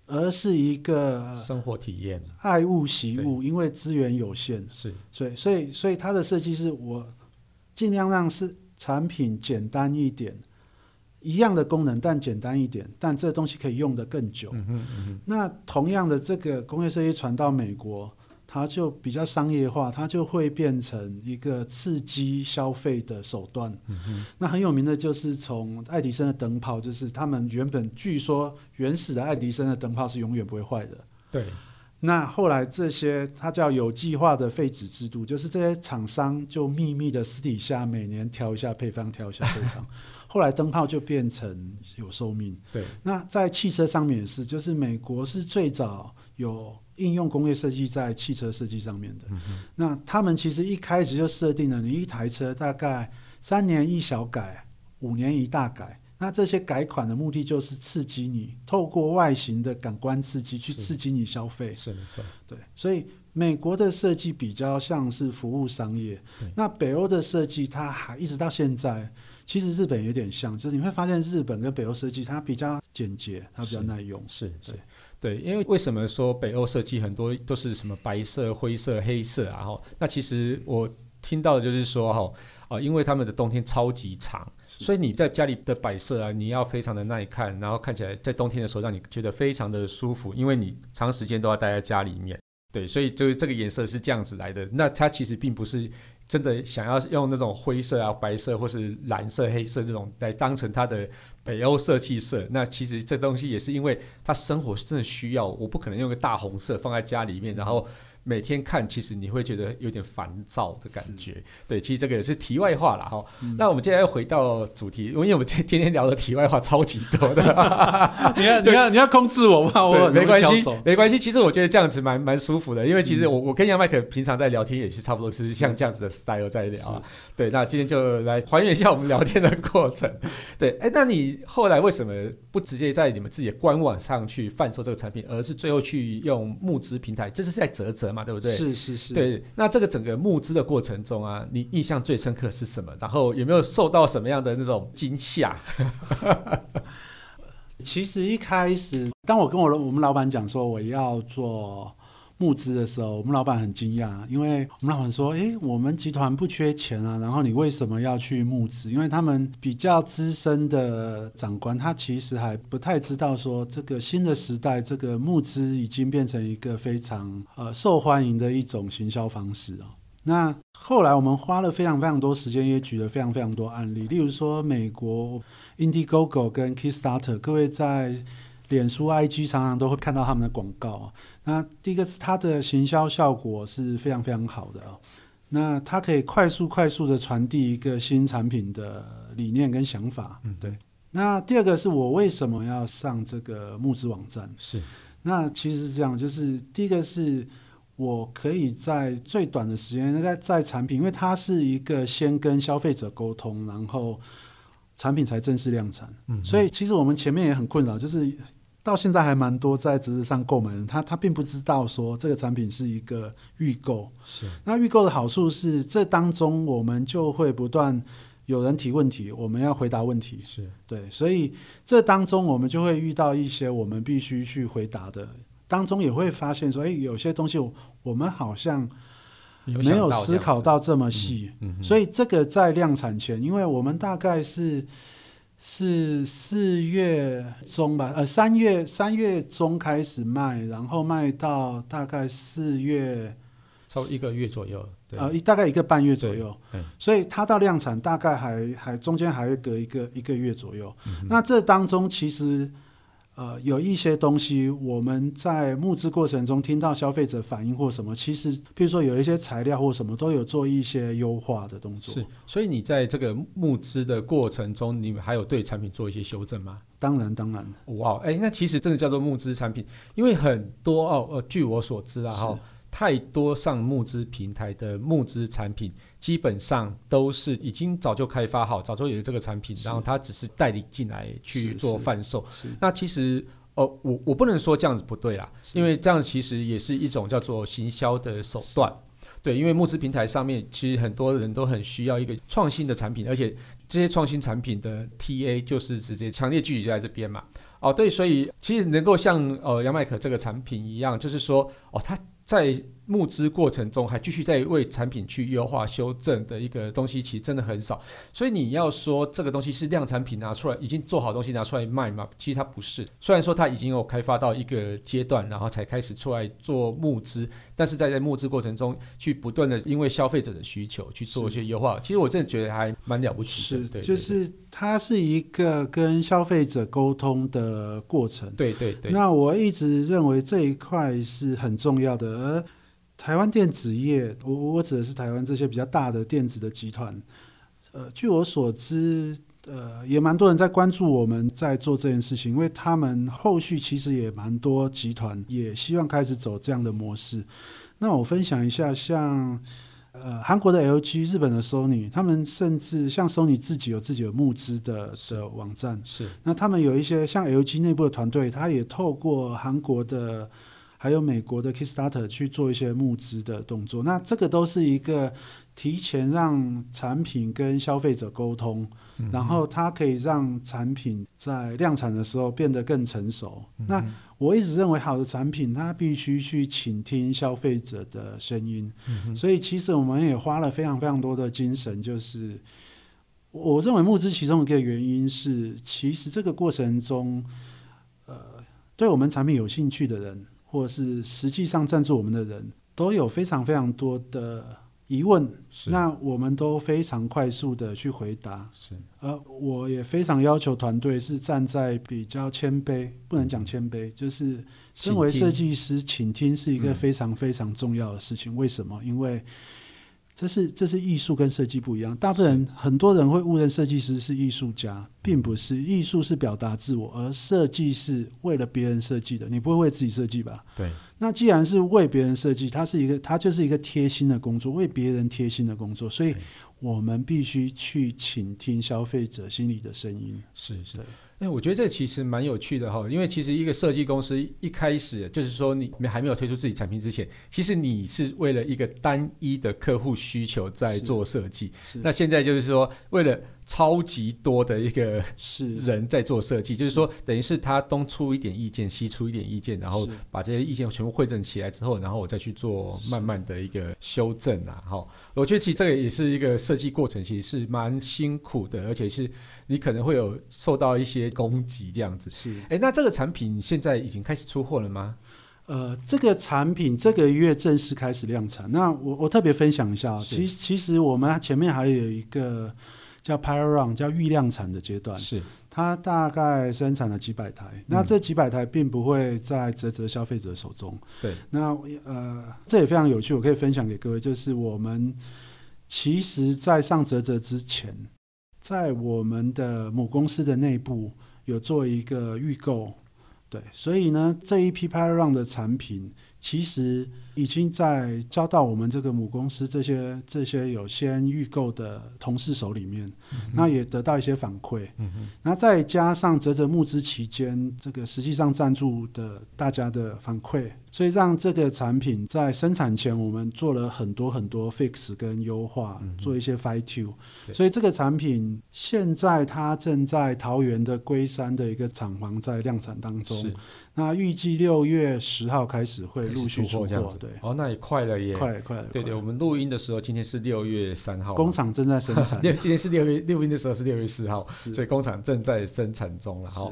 而是一个生活体验，爱物惜物，因为资源有限，是，所以所以所以它的设计是我尽量让是产品简单一点。一样的功能，但简单一点，但这个东西可以用的更久。嗯哼嗯。那同样的，这个工业设计传到美国，它就比较商业化，它就会变成一个刺激消费的手段。嗯。那很有名的就是从爱迪生的灯泡，就是他们原本据说原始的爱迪生的灯泡是永远不会坏的。对。那后来这些它叫有计划的废纸制度，就是这些厂商就秘密的私底下每年调一下配方，调一下配方。后来灯泡就变成有寿命。对，那在汽车上面也是，就是美国是最早有应用工业设计在汽车设计上面的。嗯。那他们其实一开始就设定了，你一台车大概三年一小改，五年一大改。那这些改款的目的就是刺激你，透过外形的感官刺激去刺激你消费。是没错。对，所以美国的设计比较像是服务商业。那北欧的设计，它还一直到现在。其实日本有点像，就是你会发现日本跟北欧设计它比较简洁，它比较耐用。是，是，对，对，因为为什么说北欧设计很多都是什么白色、灰色、黑色啊？哈，那其实我听到的就是说，哈，啊，因为他们的冬天超级长，所以你在家里的摆设啊，你要非常的耐看，然后看起来在冬天的时候让你觉得非常的舒服，因为你长时间都要待在家里面。对，所以就是这个颜色是这样子来的。那它其实并不是。真的想要用那种灰色啊、白色或是蓝色、黑色这种来当成它的北欧设计色，那其实这东西也是因为他生活真的需要，我不可能用个大红色放在家里面，然后。每天看，其实你会觉得有点烦躁的感觉。对，其实这个也是题外话了哈、嗯。那我们接下来又回到主题，因为我们今今天聊的题外话超级多的。你要你要你要控制我吗？我没关系，没关系。其实我觉得这样子蛮蛮舒服的，因为其实我、嗯、我跟杨麦克平常在聊天也是差不多是像这样子的 style 在聊啊。对，那今天就来还原一下我们聊天的过程。对，哎，那你后来为什么不直接在你们自己的官网上去贩售这个产品，而是最后去用募资平台？这是在啧啧。嘛，对不对？是是是。对，那这个整个募资的过程中啊，你印象最深刻是什么？然后有没有受到什么样的那种惊吓？其实一开始，当我跟我我们老板讲说我要做。募资的时候，我们老板很惊讶，因为我们老板说：“诶，我们集团不缺钱啊，然后你为什么要去募资？”因为他们比较资深的长官，他其实还不太知道说这个新的时代，这个募资已经变成一个非常呃受欢迎的一种行销方式哦。那后来我们花了非常非常多时间，也举了非常非常多案例，例如说美国 Indiegogo 跟 Kickstarter，各位在。脸书、IG 常常都会看到他们的广告啊。那第一个是它的行销效果是非常非常好的。那它可以快速快速的传递一个新产品的理念跟想法。嗯，对。那第二个是我为什么要上这个募资网站？是。那其实是这样，就是第一个是我可以在最短的时间在在产品，因为它是一个先跟消费者沟通，然后产品才正式量产。嗯。所以其实我们前面也很困扰，就是。到现在还蛮多在啧啧上购买的，他他并不知道说这个产品是一个预购。是。那预购的好处是，这当中我们就会不断有人提问题，我们要回答问题。是。对，所以这当中我们就会遇到一些我们必须去回答的，当中也会发现说，哎，有些东西我们好像没有思考到这么细。嗯。所以这个在量产前，因为我们大概是。是四月中吧，呃，三月三月中开始卖，然后卖到大概四月，差不多一个月左右，对，呃，大概一个半月左右，所以它到量产大概还还中间还会隔一个一个月左右，嗯。那这当中其实。呃，有一些东西我们在募资过程中听到消费者反应或什么，其实，譬如说有一些材料或什么都有做一些优化的动作。是，所以你在这个募资的过程中，你们还有对产品做一些修正吗？当然，当然。哇，哎，那其实真的叫做募资产品，因为很多哦，呃，据我所知啊，哈。太多上募资平台的募资产品，基本上都是已经早就开发好，早就有这个产品，然后它只是代理进来去做贩售。那其实，哦，我我不能说这样子不对啦，因为这样其实也是一种叫做行销的手段。对，因为募资平台上面其实很多人都很需要一个创新的产品，而且这些创新产品的 TA 就是直接强烈聚集在这边嘛。哦，对，所以其实能够像呃杨麦可这个产品一样，就是说哦，它。在募资过程中还继续在为产品去优化修正的一个东西，其实真的很少。所以你要说这个东西是量产品拿出来已经做好东西拿出来卖嘛？其实它不是。虽然说它已经有开发到一个阶段，然后才开始出来做募资，但是在在募资过程中去不断的因为消费者的需求去做一些优化。其实我真的觉得还蛮了不起的。是，对对对，就是它是一个跟消费者沟通的过程。对对对。那我一直认为这一块是很重要的。而台湾电子业，我我指的是台湾这些比较大的电子的集团。呃，据我所知，呃，也蛮多人在关注我们在做这件事情，因为他们后续其实也蛮多集团也希望开始走这样的模式。那我分享一下，像呃韩国的 LG、日本的 Sony，他们甚至像 Sony 自己有自己的募资的的网站。是。那他们有一些像 LG 内部的团队，他也透过韩国的。还有美国的 Kickstarter 去做一些募资的动作，那这个都是一个提前让产品跟消费者沟通，嗯、然后它可以让产品在量产的时候变得更成熟。嗯、那我一直认为，好的产品它必须去倾听消费者的声音，嗯、所以其实我们也花了非常非常多的精神，就是我认为募资其中一个原因是，其实这个过程中，呃，对我们产品有兴趣的人。或是实际上赞助我们的人都有非常非常多的疑问，那我们都非常快速的去回答。是，而我也非常要求团队是站在比较谦卑，不能讲谦卑，就是身为设计师，倾听是一个非常非常重要的事情。为什么？因为这是这是艺术跟设计不一样。大部分人很多人会误认设计师是艺术家，并不是。艺术是表达自我，而设计是为了别人设计的。你不会为自己设计吧？对。那既然是为别人设计，它是一个，它就是一个贴心的工作，为别人贴心的工作。所以我们必须去倾听消费者心里的声音。是是。哎，我觉得这其实蛮有趣的哈，因为其实一个设计公司一开始就是说你还没有推出自己产品之前，其实你是为了一个单一的客户需求在做设计。那现在就是说为了。超级多的一个是人在做设计，是就是说，等于是他东出一点意见，西出一点意见，然后把这些意见全部汇整起来之后，然后我再去做慢慢的一个修正啊。哈，我觉得其实这个也是一个设计过程，其实是蛮辛苦的，而且是你可能会有受到一些攻击这样子。是，哎、欸，那这个产品现在已经开始出货了吗？呃，这个产品这个月正式开始量产。那我我特别分享一下，其实其实我们前面还有一个。叫 Pilot Run，叫预量产的阶段，是它大概生产了几百台，嗯、那这几百台并不会在泽泽消费者手中。对，那呃，这也非常有趣，我可以分享给各位，就是我们其实在上泽泽之前，在我们的母公司的内部有做一个预购，对，所以呢，这一批 Pilot Run 的产品其实。已经在交到我们这个母公司这些这些有先预购的同事手里面，嗯、那也得到一些反馈。嗯哼，那再加上泽泽募资期间这个实际上赞助的大家的反馈，所以让这个产品在生产前我们做了很多很多 fix 跟优化，嗯、做一些 fine tune。所以这个产品现在它正在桃园的龟山的一个厂房在量产当中。那预计六月十号开始会陆续出货。对，哦，那也快了耶，快了快了。对对，我们录音的时候，今天是六月三号，工厂正在生产。六今天是六月录音的时候是六月四号，所以工厂正在生产中了。哈，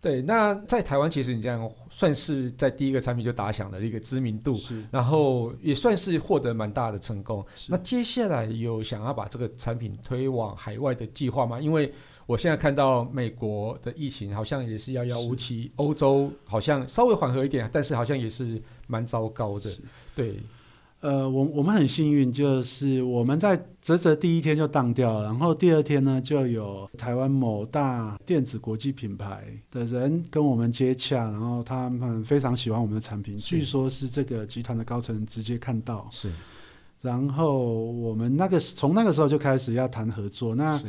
对。那在台湾，其实你这样算是在第一个产品就打响了一个知名度，然后也算是获得蛮大的成功。那接下来有想要把这个产品推往海外的计划吗？因为我现在看到美国的疫情好像也是遥遥无期，欧洲好像稍微缓和一点，但是好像也是蛮糟糕的。对，呃，我我们很幸运，就是我们在泽泽第一天就当掉了，然后第二天呢，就有台湾某大电子国际品牌的人跟我们接洽，然后他们非常喜欢我们的产品，据说是这个集团的高层直接看到，是，然后我们那个从那个时候就开始要谈合作，那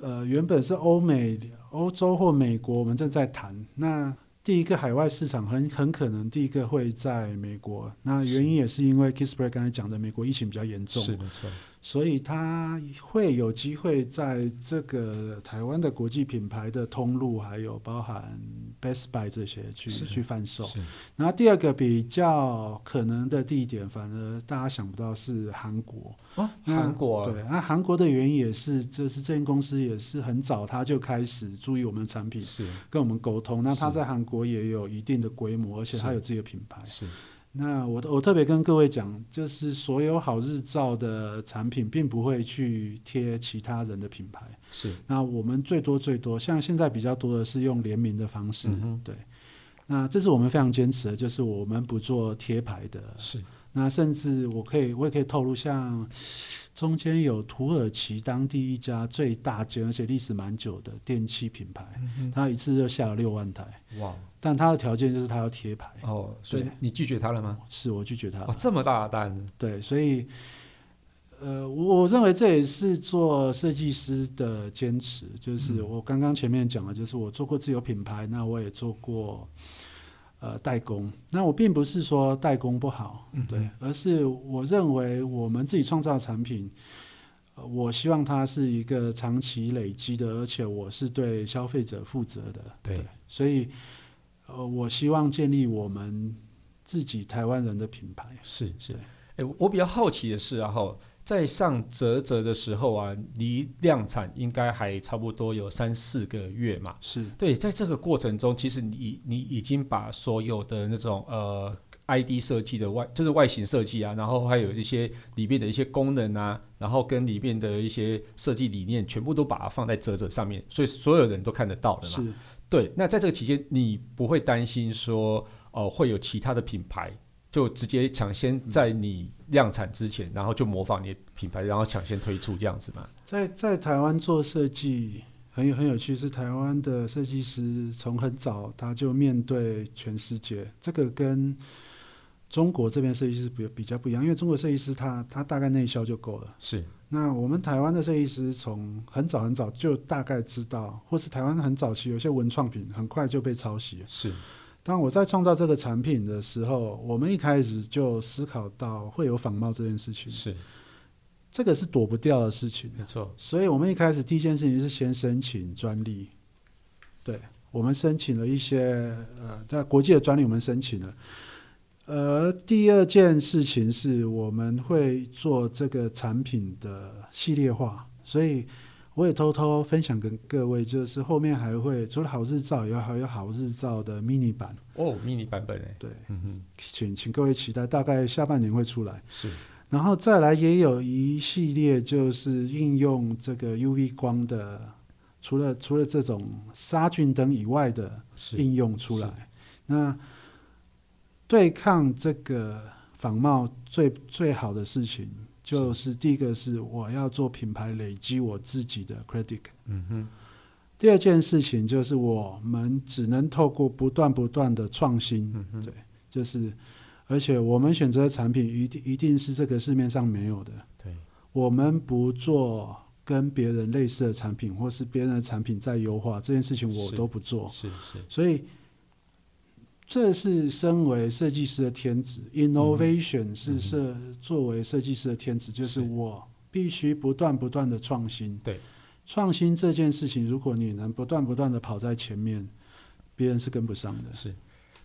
呃原本是欧美、欧洲或美国，我们正在谈那。第一个海外市场很很可能第一个会在美国，那原因也是因为 Kisper 刚才讲的，美国疫情比较严重。是没错。所以他会有机会在这个台湾的国际品牌的通路，还有包含 Best Buy 这些去去贩售。然后第二个比较可能的地点，反而大家想不到是韩国。哦，韩国。对，那韩国的原因也是，就是这间公司也是很早他就开始注意我们的产品，是跟我们沟通。那他在韩国也有一定的规模，而且他有自己的品牌。是。那我我特别跟各位讲，就是所有好日照的产品，并不会去贴其他人的品牌。是。那我们最多最多，像现在比较多的是用联名的方式。嗯。对。那这是我们非常坚持的，就是我们不做贴牌的。是。那甚至我可以，我也可以透露，像中间有土耳其当地一家最大间而且历史蛮久的电器品牌，他一次就下了六万台。哇！但他的条件就是他要贴牌。哦，所以你拒绝他了吗？是我拒绝他了。哦，这么大的单。对，所以，呃，我认为这也是做设计师的坚持，就是我刚刚前面讲的，就是我做过自有品牌，那我也做过。呃，代工，那我并不是说代工不好，嗯、对，而是我认为我们自己创造的产品，呃，我希望它是一个长期累积的，而且我是对消费者负责的，对，对，所以，呃，我希望建立我们自己台湾人的品牌，是是，哎，我比较好奇的是，然后。在上折折的时候啊，离量产应该还差不多有三四个月嘛。是对，在这个过程中，其实你你已经把所有的那种呃 ID 设计的外，就是外形设计啊，然后还有一些里面的一些功能啊，然后跟里面的一些设计理念，全部都把它放在折折上面，所以所有人都看得到的嘛。是。对，那在这个期间，你不会担心说，哦、呃，会有其他的品牌。就直接抢先在你量产之前，嗯，然后就模仿你的品牌，然后抢先推出这样子嘛？在在台湾做设计很有很有趣，是台湾的设计师从很早他就面对全世界，这个跟中国这边设计师比比较不一样，因为中国设计师他他大概内销就够了。是。那我们台湾的设计师从很早很早就大概知道，或是台湾很早期有些文创品很快就被抄袭。是。当我在创造这个产品的时候，我们一开始就思考到会有仿冒这件事情，是这个是躲不掉的事情，没错。所以我们一开始第一件事情是先申请专利，对，我们申请了一些呃，在国际的专利我们申请了。而，第二件事情是我们会做这个产品的系列化，所以。我也偷偷分享跟各位，就是后面还会除了好日照，以外还有好日照的 mini 版哦，mini 版本哎，对，嗯嗯，请请各位期待，大概下半年会出来。是，然后再来也有一系列，就是应用这个 UV 光的，除了除了这种杀菌灯以外的应用出来。那对抗这个仿冒最最好的事情。就是第一个是我要做品牌累积我自己的 credit，嗯哼。第二件事情就是我们只能透过不断不断的创新，嗯，对，就是而且我们选择的产品一定一定是这个市面上没有的，对。我们不做跟别人类似的产品，或是别人的产品在优化这件事情，我都不做，是是，是。所以。这是身为设计师的天职，innovation 是设作为设计师的天职，就是我必须不断不断的创新。对，创新这件事情，如果你能不断不断的跑在前面，别人是跟不上的。是，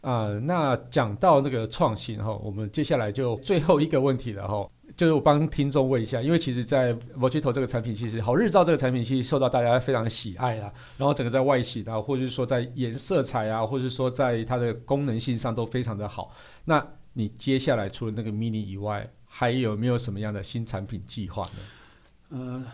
啊、呃，那讲到那个创新哈，我们接下来就最后一个问题了哈。就是我帮听众问一下，因为其实，在 Vogito 这个产品，其实好日照这个产品，其实受到大家非常喜爱啊。然后整个在外形啊，或者是说在颜色彩啊，或者是说在它的功能性上都非常的好。那你接下来除了那个 mini 以外，还有没有什么样的新产品计划呢？呃，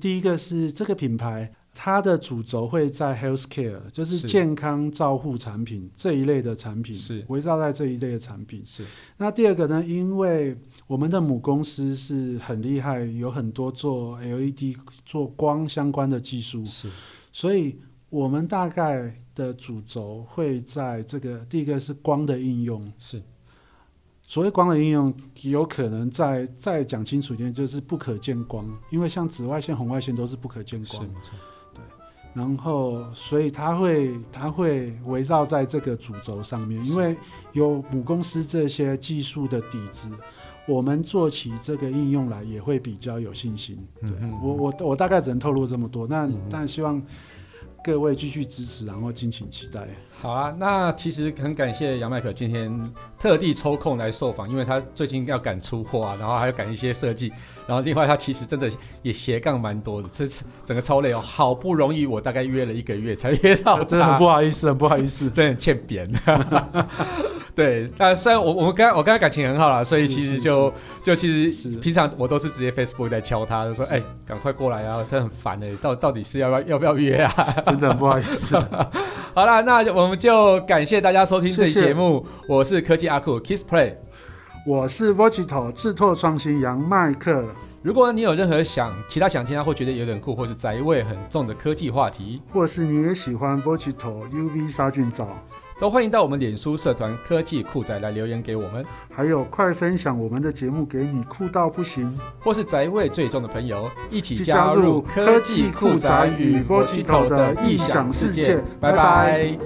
第一个是这个品牌它的主轴会在 healthcare，就是健康照护产品这一类的产品，是围绕在这一类的产品。是。那第二个呢，因为我们的母公司是很厉害，有很多做 LED 做光相关的技术，是。所以我们大概的主轴会在这个第一个是光的应用，是。所谓光的应用，有可能再再讲清楚一点，就是不可见光，因为像紫外线、红外线都是不可见光。然后，所以它会它会围绕在这个主轴上面，因为有母公司这些技术的底子，我们做起这个应用来也会比较有信心。对，我我我大概只能透露这么多，那但希望。各位继续支持，然后敬请期待。好啊，那其实很感谢杨麦可今天特地抽空来受访，因为他最近要赶出货啊，然后还要赶一些设计，然后另外他其实真的也斜杠蛮多的，这整个超累哦。好不容易我大概约了一个月才约到，真的很不好意思，很不好意思，真的很欠扁。对，但虽然我我们跟我跟他感情很好啦，所以其实就就其实平常我都是直接 Facebook 在敲他，就说哎，赶快过来啊，真的很烦哎，到到底是要不要要不要约啊？真的很不好意思。好了，那我们就感谢大家收听这期节目。我是科技阿酷 Kiss Play，我是 Vochito 智拓创新杨麦克。如果你有任何想其他想听啊，或觉得有点酷，或是宅味很重的科技话题，或是你也喜欢 Vochito UV 杀菌皂。都欢迎到我们脸书社团科技酷宅来留言给我们，还有快分享我们的节目给你酷到不行，或是宅味最重的朋友，一起加入科技酷宅与 Vochito 的异想世界。拜拜。